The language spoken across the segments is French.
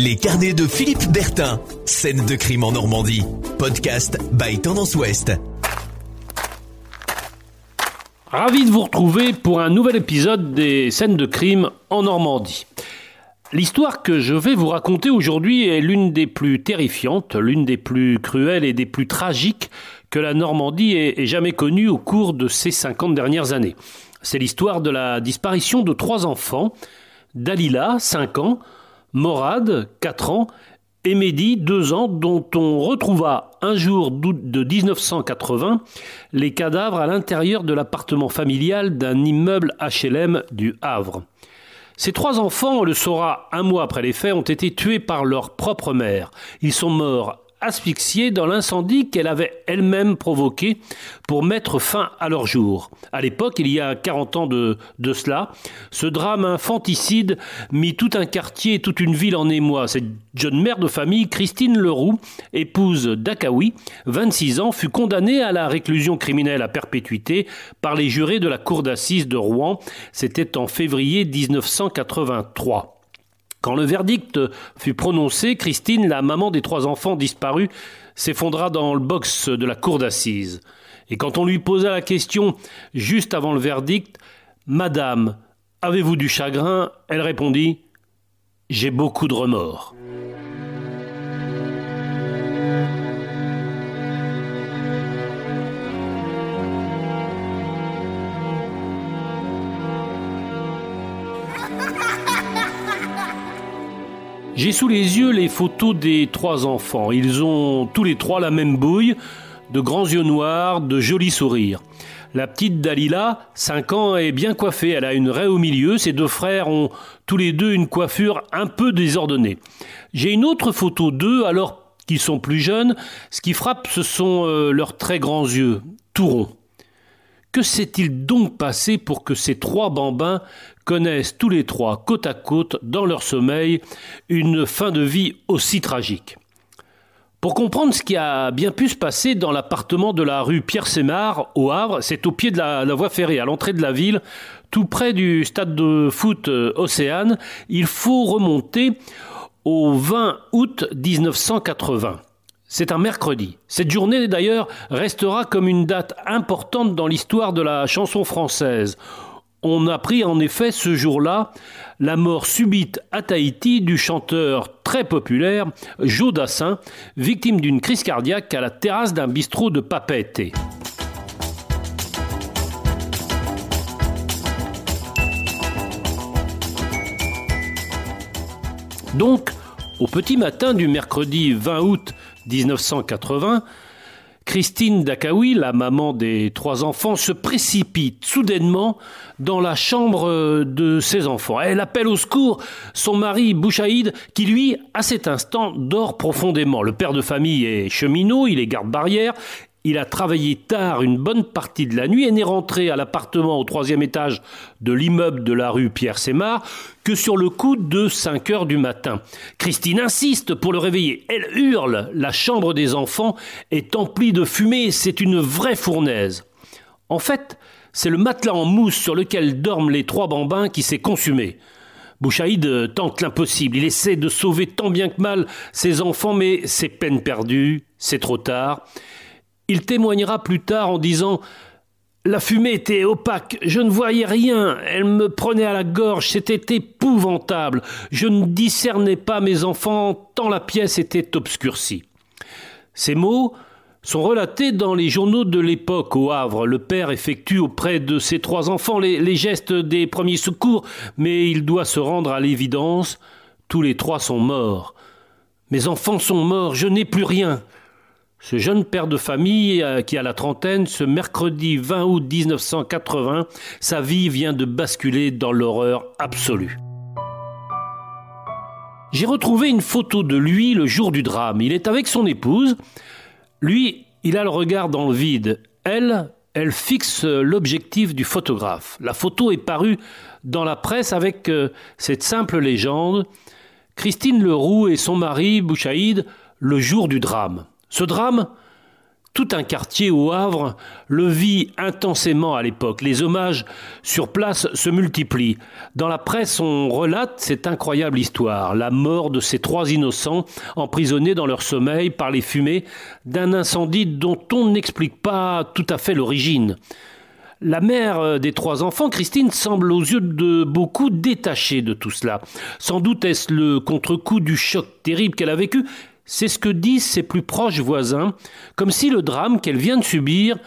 Les carnets de Philippe Bertin. Scène de crime en Normandie. Podcast by Tendance Ouest. Ravi de vous retrouver pour un nouvel épisode des scènes de crime en Normandie. L'histoire que je vais vous raconter aujourd'hui est l'une des plus terrifiantes, l'une des plus cruelles et des plus tragiques que la Normandie ait jamais connue au cours de ces 50 dernières années. C'est l'histoire de la disparition de trois enfants, Dalila, 5 ans, Morad, 4 ans, et Mehdi, 2 ans, dont on retrouva un jour d'août de 1980 les cadavres à l'intérieur de l'appartement familial d'un immeuble HLM du Havre. Ces trois enfants, on le saura un mois après les faits, ont été tués par leur propre mère. Ils sont morts asphyxiés dans l'incendie qu'elle avait elle-même provoqué pour mettre fin à leur jour. À l'époque, il y a 40 ans de, de cela, ce drame infanticide mit tout un quartier et toute une ville en émoi. Cette jeune mère de famille, Christine Leroux, épouse d'Akawi, 26 ans, fut condamnée à la réclusion criminelle à perpétuité par les jurés de la cour d'assises de Rouen. C'était en février 1983. Quand le verdict fut prononcé, Christine, la maman des trois enfants disparus, s'effondra dans le box de la cour d'assises. Et quand on lui posa la question juste avant le verdict, Madame, avez-vous du chagrin? Elle répondit J'ai beaucoup de remords. J'ai sous les yeux les photos des trois enfants. Ils ont tous les trois la même bouille, de grands yeux noirs, de jolis sourires. La petite Dalila, 5 ans, est bien coiffée. Elle a une raie au milieu. Ses deux frères ont tous les deux une coiffure un peu désordonnée. J'ai une autre photo d'eux alors qu'ils sont plus jeunes. Ce qui frappe, ce sont euh, leurs très grands yeux, tout ronds. Que s'est-il donc passé pour que ces trois bambins connaissent tous les trois côte à côte dans leur sommeil une fin de vie aussi tragique? Pour comprendre ce qui a bien pu se passer dans l'appartement de la rue Pierre-Sémard au Havre, c'est au pied de la, voie ferrée, à l'entrée de la ville, tout près du stade de foot euh, Océane, il faut remonter au 20 août 1980. C'est un mercredi. Cette journée, d'ailleurs, restera comme une date importante dans l'histoire de la chanson française. On apprit en effet ce jour-là la mort subite à Tahiti du chanteur très populaire Joe Dassin, victime d'une crise cardiaque à la terrasse d'un bistrot de Papeete. Donc, au petit matin du mercredi 20 août 1980, Christine Dakawi, la maman des trois enfants, se précipite soudainement dans la chambre de ses enfants. Elle appelle au secours son mari Bouchaïd, qui lui, à cet instant, dort profondément. Le père de famille est cheminot, il est garde-barrière, il a travaillé tard une bonne partie de la nuit et n'est rentré à l'appartement au troisième étage de l'immeuble de la rue Pierre-Sémard que sur le coup de 5 heures du matin. Christine insiste pour le réveiller. Elle hurle. La chambre des enfants est emplie de fumée. C'est une vraie fournaise. En fait, c'est le matelas en mousse sur lequel dorment les trois bambins qui s'est consumé. Bouchaïd tente l'impossible. Il essaie de sauver tant bien que mal ses enfants, mais c'est peine perdue. C'est trop tard. Il témoignera plus tard en disant La fumée était opaque, je ne voyais rien, elle me prenait à la gorge, c'était épouvantable, je ne discernais pas mes enfants tant la pièce était obscurcie. Ces mots sont relatés dans les journaux de l'époque au Havre. Le père effectue auprès de ses trois enfants les, gestes des premiers secours, mais il doit se rendre à l'évidence. Tous les trois sont morts. Mes enfants sont morts, je n'ai plus rien. Ce jeune père de famille euh, qui a la trentaine, ce mercredi 20 août 1980, sa vie vient de basculer dans l'horreur absolue. J'ai retrouvé une photo de lui le jour du drame. Il est avec son épouse. Lui, il a le regard dans le vide. Elle, elle fixe l'objectif du photographe. La photo est parue dans la presse avec euh, cette simple légende Christine Leroux et son mari, Bouchaïd, le jour du drame. Ce drame, Tout un quartier au Havre le vit intensément à l'époque. Les hommages sur place se multiplient. Dans la presse, on relate cette incroyable histoire, la mort de ces trois innocents emprisonnés dans leur sommeil par les fumées d'un incendie dont on n'explique pas tout à fait l'origine. La mère des trois enfants, Christine, semble aux yeux de beaucoup détachée de tout cela. Sans doute est-ce le contre-coup du choc terrible qu'elle a vécu, c'est ce que disent ses plus proches voisins, comme si le drame qu'elle vient de subir,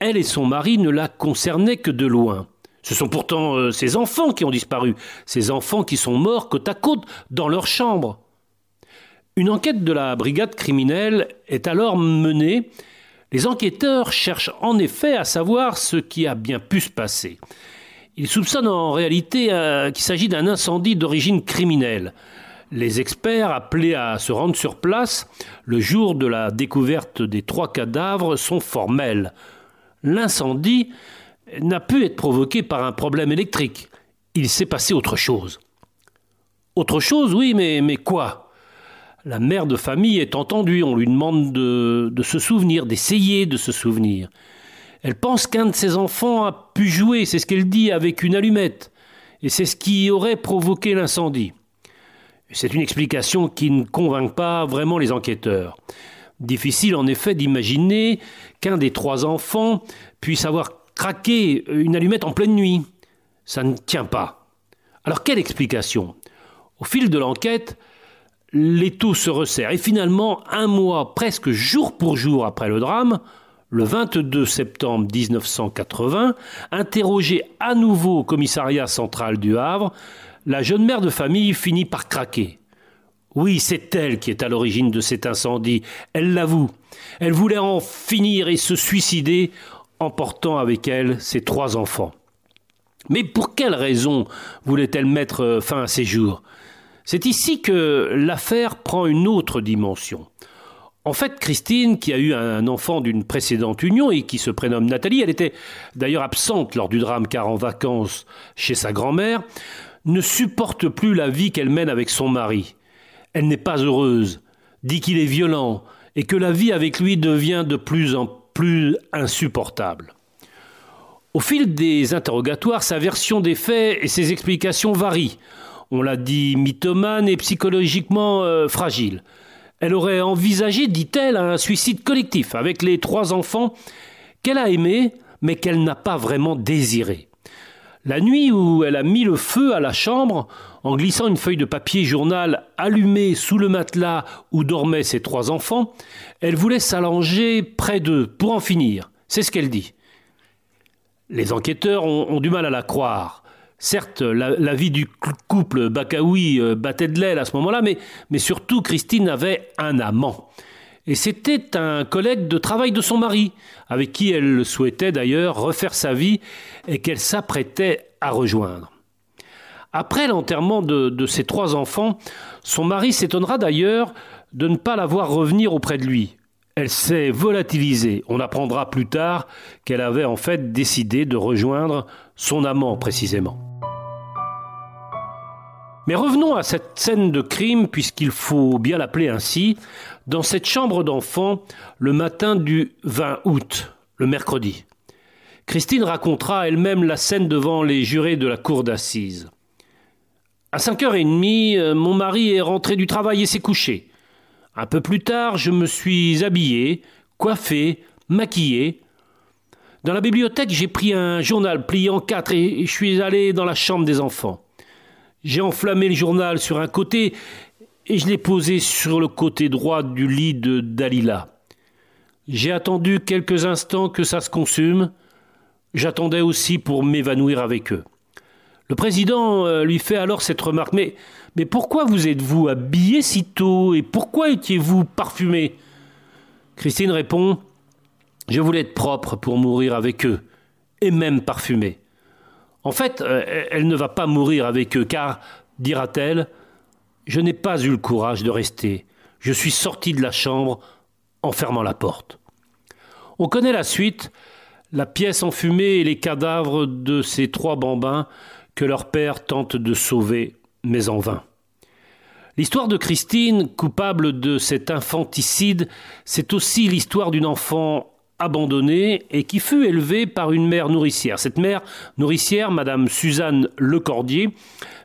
elle et son mari ne la concernaient que de loin. Ce sont pourtant euh, ses enfants qui ont disparu, ces enfants qui sont morts côte à côte dans leur chambre. Une enquête de la brigade criminelle est alors menée. Les enquêteurs cherchent en effet à savoir ce qui a bien pu se passer. Ils soupçonnent en réalité euh, qu'il s'agit d'un incendie d'origine criminelle. Les experts appelés à se rendre sur place le jour de la découverte des trois cadavres sont formels. L'incendie n'a pu être provoqué par un problème électrique. Il s'est passé autre chose. Autre chose, oui, mais, quoi? La mère de famille est entendue, on lui demande de, de se souvenir, d'essayer de se souvenir. Elle pense qu'un de ses enfants a pu jouer, c'est ce qu'elle dit, avec une allumette, et c'est ce qui aurait provoqué l'incendie. C'est une explication qui ne convainc pas vraiment les enquêteurs. Difficile en effet d'imaginer qu'un des trois enfants puisse avoir craqué une allumette en pleine nuit. Ça ne tient pas. Alors quelle explication? Au fil de l'enquête, l'étau se resserre et finalement, un mois presque jour pour jour après le drame, le 22 septembre 1980, interrogé à nouveau au commissariat central du Havre, la jeune mère de famille finit par craquer. Oui, c'est elle qui est à l'origine de cet incendie. Elle l'avoue. Elle voulait en finir et se suicider en portant avec elle ses trois enfants. Mais pour quelle raison voulait-elle mettre fin à ses jours? C'est ici que l'affaire prend une autre dimension. En fait, Christine, qui a eu un enfant d'une précédente union et qui se prénomme Nathalie, elle était d'ailleurs absente lors du drame car en vacances chez sa grand-mère, ne supporte plus la vie qu'elle mène avec son mari. Elle n'est pas heureuse, dit qu'il est violent et que la vie avec lui devient de plus en plus insupportable. Au fil des interrogatoires, sa version des faits et ses explications varient. On l'a dit mythomane et psychologiquement euh, fragile. Elle aurait envisagé, dit-elle, un suicide collectif avec les trois enfants qu'elle a aimés mais qu'elle n'a pas vraiment désirés. La nuit où elle a mis le feu à la chambre, en glissant une feuille de papier journal allumée sous le matelas où dormaient ses trois enfants, elle voulait s'allonger près d'eux pour en finir. C'est ce qu'elle dit. Les enquêteurs ont, du mal à la croire. Certes, la, vie du couple Bakaoui euh, battait de l'aile à ce moment-là, mais, mais surtout Christine avait un amant. Et c'était un collègue de travail de son mari, avec qui elle souhaitait d'ailleurs refaire sa vie et qu'elle s'apprêtait à rejoindre. Après l'enterrement de, ses trois enfants, son mari s'étonnera d'ailleurs de ne pas la voir revenir auprès de lui. Elle s'est volatilisée. On apprendra plus tard qu'elle avait en fait décidé de rejoindre son amant précisément. Mais revenons à cette scène de crime, puisqu'il faut bien l'appeler ainsi, dans cette chambre d'enfant le matin du 20 août, le mercredi. Christine racontera elle-même la scène devant les jurés de la cour d'assises. À cinq heures et demie, euh, mon mari est rentré du travail et s'est couché. Un peu plus tard, je me suis habillé, coiffé, maquillé. Dans la bibliothèque, j'ai pris un journal plié en quatre et je suis allé dans la chambre des enfants. J'ai enflammé le journal sur un côté et je l'ai posé sur le côté droit du lit de Dalila. J'ai attendu quelques instants que ça se consume. J'attendais aussi pour m'évanouir avec eux. Le président euh, lui fait alors cette remarque. Mais, mais pourquoi vous êtes-vous habillé si tôt et pourquoi étiez-vous parfumé? Christine répond Je voulais être propre pour mourir avec eux, et même parfumé. En fait, euh, elle ne va pas mourir avec eux, car, dira-t-elle, je n'ai pas eu le courage de rester. Je suis sorti de la chambre en fermant la porte. On connaît la suite, la pièce enfumée et les cadavres de ces trois bambins que leur père tente de sauver, mais en vain. L'histoire de Christine, coupable de cet infanticide, c'est aussi l'histoire d'une enfant abandonnée et qui fut élevée par une mère nourricière. Cette mère nourricière, Madame Suzanne Lecordier,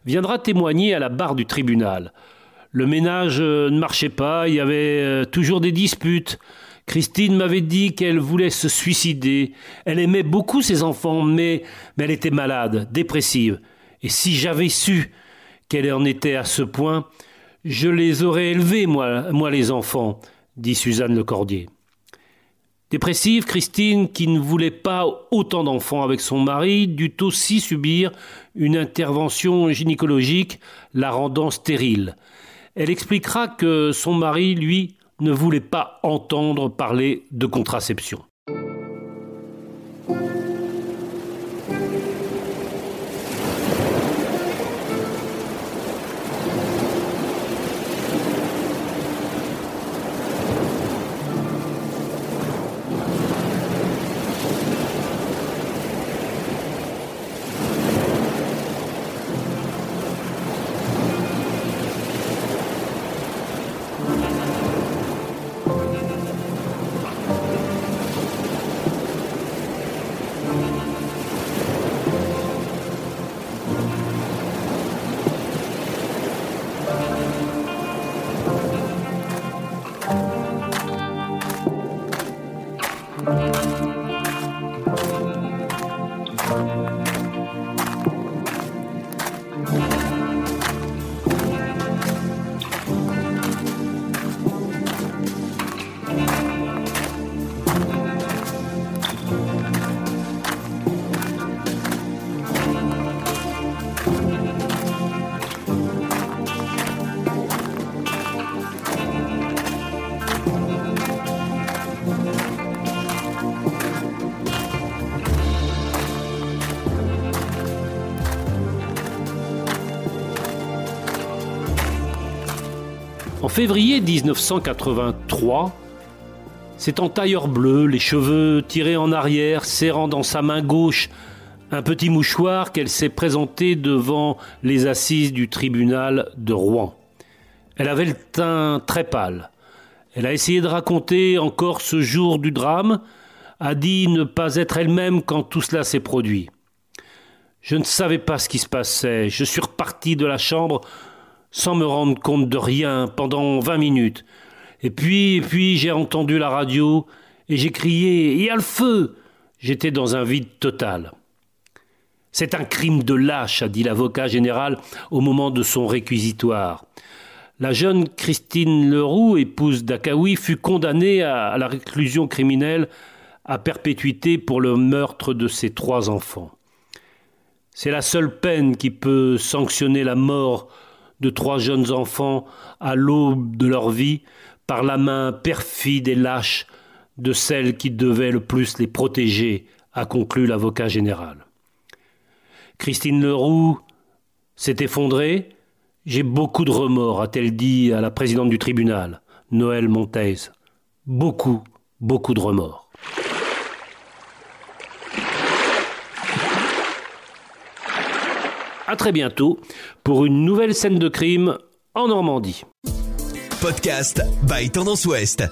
viendra témoigner à la barre du tribunal. Le ménage euh, ne marchait pas, il y avait euh, toujours des disputes. Christine m'avait dit qu'elle voulait se suicider. Elle aimait beaucoup ses enfants, mais, mais elle était malade, dépressive. Et si j'avais su qu'elle en était à ce point, je les aurais élevés, moi, moi les enfants, dit Suzanne Lecordier. Dépressive, Christine, qui ne voulait pas autant d'enfants avec son mari, dut aussi subir une intervention gynécologique la rendant stérile. Elle expliquera que son mari, lui, ne voulait pas entendre parler de contraception. En février 1983, c'est en tailleur bleu, les cheveux tirés en arrière, serrant dans sa main gauche un petit mouchoir qu'elle s'est présentée devant les assises du tribunal de Rouen. Elle avait le teint très pâle. Elle a essayé de raconter encore ce jour du drame, a dit ne pas être elle-même quand tout cela s'est produit. Je ne savais pas ce qui se passait. Je suis reparti de la chambre sans me rendre compte de rien pendant vingt minutes. Et puis, et puis, j'ai entendu la radio et j'ai crié Il y a le feu J'étais dans un vide total. C'est un crime de lâche, a dit l'avocat général au moment de son réquisitoire. La jeune Christine Leroux, épouse d'Akawi, fut condamnée à la réclusion criminelle à perpétuité pour le meurtre de ses trois enfants. C'est la seule peine qui peut sanctionner la mort de trois jeunes enfants à l'aube de leur vie par la main perfide et lâche de celle qui devait le plus les protéger, a conclu l'avocat général. Christine Leroux s'est effondrée. J'ai beaucoup de remords, a-t-elle dit à la présidente du tribunal, Noël Montez. Beaucoup, beaucoup de remords. À très bientôt pour une nouvelle scène de crime en Normandie. Podcast by Tendance Ouest.